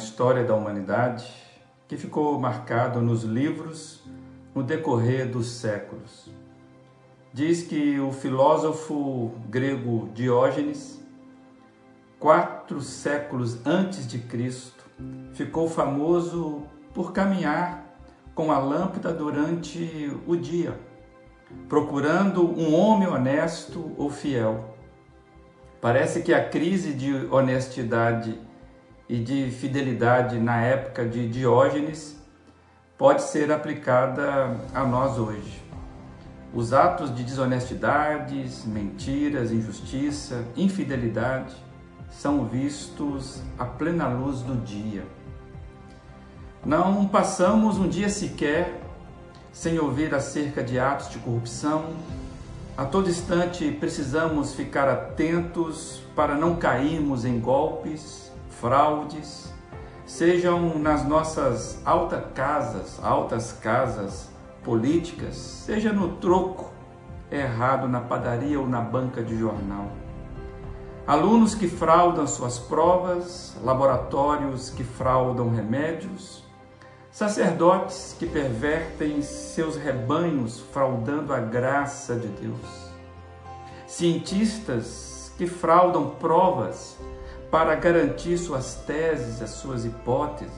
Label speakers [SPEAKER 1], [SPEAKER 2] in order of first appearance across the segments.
[SPEAKER 1] história da humanidade que ficou marcado nos livros no decorrer dos séculos. Diz que o filósofo grego Diógenes, quatro séculos antes de Cristo, ficou famoso por caminhar com a lâmpada durante o dia, procurando um homem honesto ou fiel. Parece que a crise de honestidade e de fidelidade na época de Diógenes pode ser aplicada a nós hoje. Os atos de desonestidades, mentiras, injustiça, infidelidade são vistos à plena luz do dia. Não passamos um dia sequer sem ouvir acerca de atos de corrupção. A todo instante precisamos ficar atentos para não cairmos em golpes, fraudes, sejam nas nossas altas casas, altas casas políticas, seja no troco errado na padaria ou na banca de jornal. Alunos que fraudam suas provas, laboratórios que fraudam remédios, sacerdotes que pervertem seus rebanhos fraudando a graça de Deus, cientistas que fraudam provas para garantir suas teses, as suas hipóteses,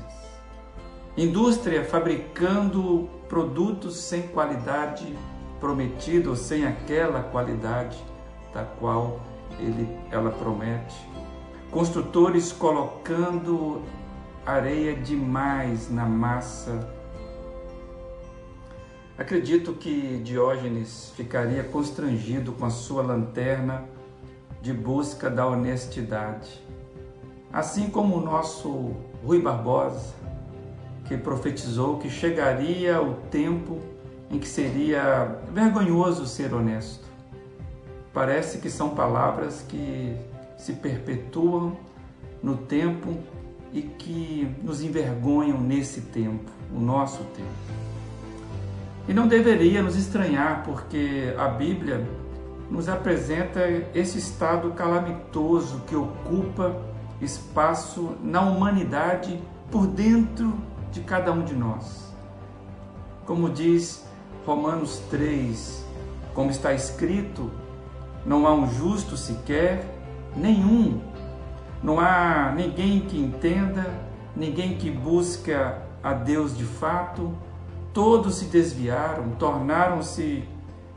[SPEAKER 1] indústria fabricando produtos sem qualidade prometida ou sem aquela qualidade da qual ele, ela promete, construtores colocando areia demais na massa. Acredito que Diógenes ficaria constrangido com a sua lanterna de busca da honestidade. Assim como o nosso Rui Barbosa, que profetizou que chegaria o tempo em que seria vergonhoso ser honesto. Parece que são palavras que se perpetuam no tempo e que nos envergonham nesse tempo, o nosso tempo. E não deveria nos estranhar, porque a Bíblia nos apresenta esse estado calamitoso que ocupa espaço na humanidade por dentro de cada um de nós. Como diz Romanos 3, como está escrito, não há um justo sequer, nenhum não há ninguém que entenda, ninguém que busca a Deus de fato. Todos se desviaram, tornaram-se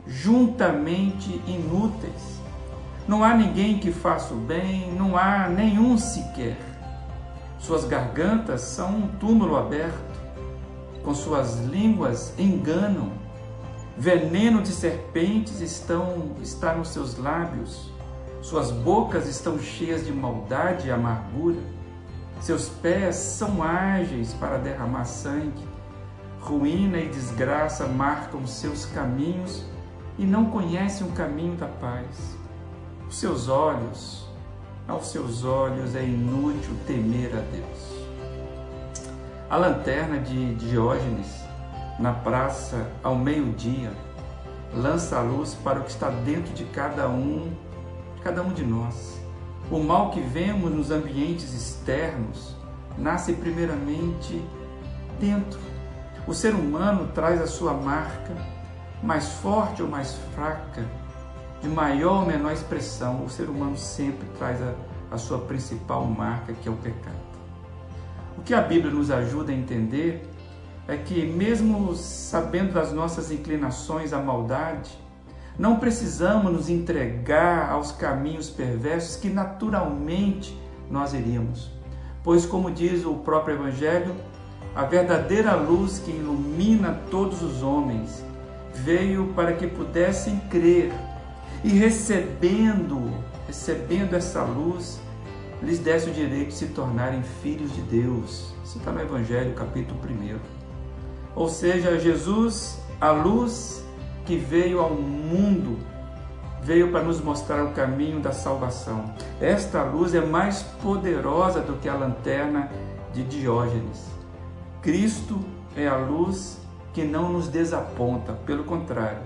[SPEAKER 1] juntamente inúteis. Não há ninguém que faça o bem, não há nenhum sequer. Suas gargantas são um túmulo aberto, com suas línguas enganam. Veneno de serpentes estão, está nos seus lábios suas bocas estão cheias de maldade e amargura. Seus pés são ágeis para derramar sangue. Ruína e desgraça marcam seus caminhos e não conhecem o caminho da paz. Os seus olhos, aos seus olhos é inútil temer a Deus. A lanterna de Diógenes, na praça ao meio-dia, lança a luz para o que está dentro de cada um cada um de nós. O mal que vemos nos ambientes externos nasce primeiramente dentro. O ser humano traz a sua marca, mais forte ou mais fraca, de maior ou menor expressão, o ser humano sempre traz a, a sua principal marca, que é o pecado. O que a Bíblia nos ajuda a entender é que, mesmo sabendo das nossas inclinações à maldade, não precisamos nos entregar aos caminhos perversos que naturalmente nós iríamos. Pois, como diz o próprio Evangelho, a verdadeira luz que ilumina todos os homens veio para que pudessem crer e recebendo, recebendo essa luz, lhes desse o direito de se tornarem filhos de Deus. Isso está no Evangelho, capítulo 1. Ou seja, Jesus, a luz que veio ao mundo, veio para nos mostrar o caminho da salvação. Esta luz é mais poderosa do que a lanterna de Diógenes. Cristo é a luz que não nos desaponta, pelo contrário,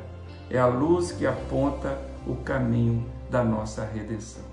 [SPEAKER 1] é a luz que aponta o caminho da nossa redenção.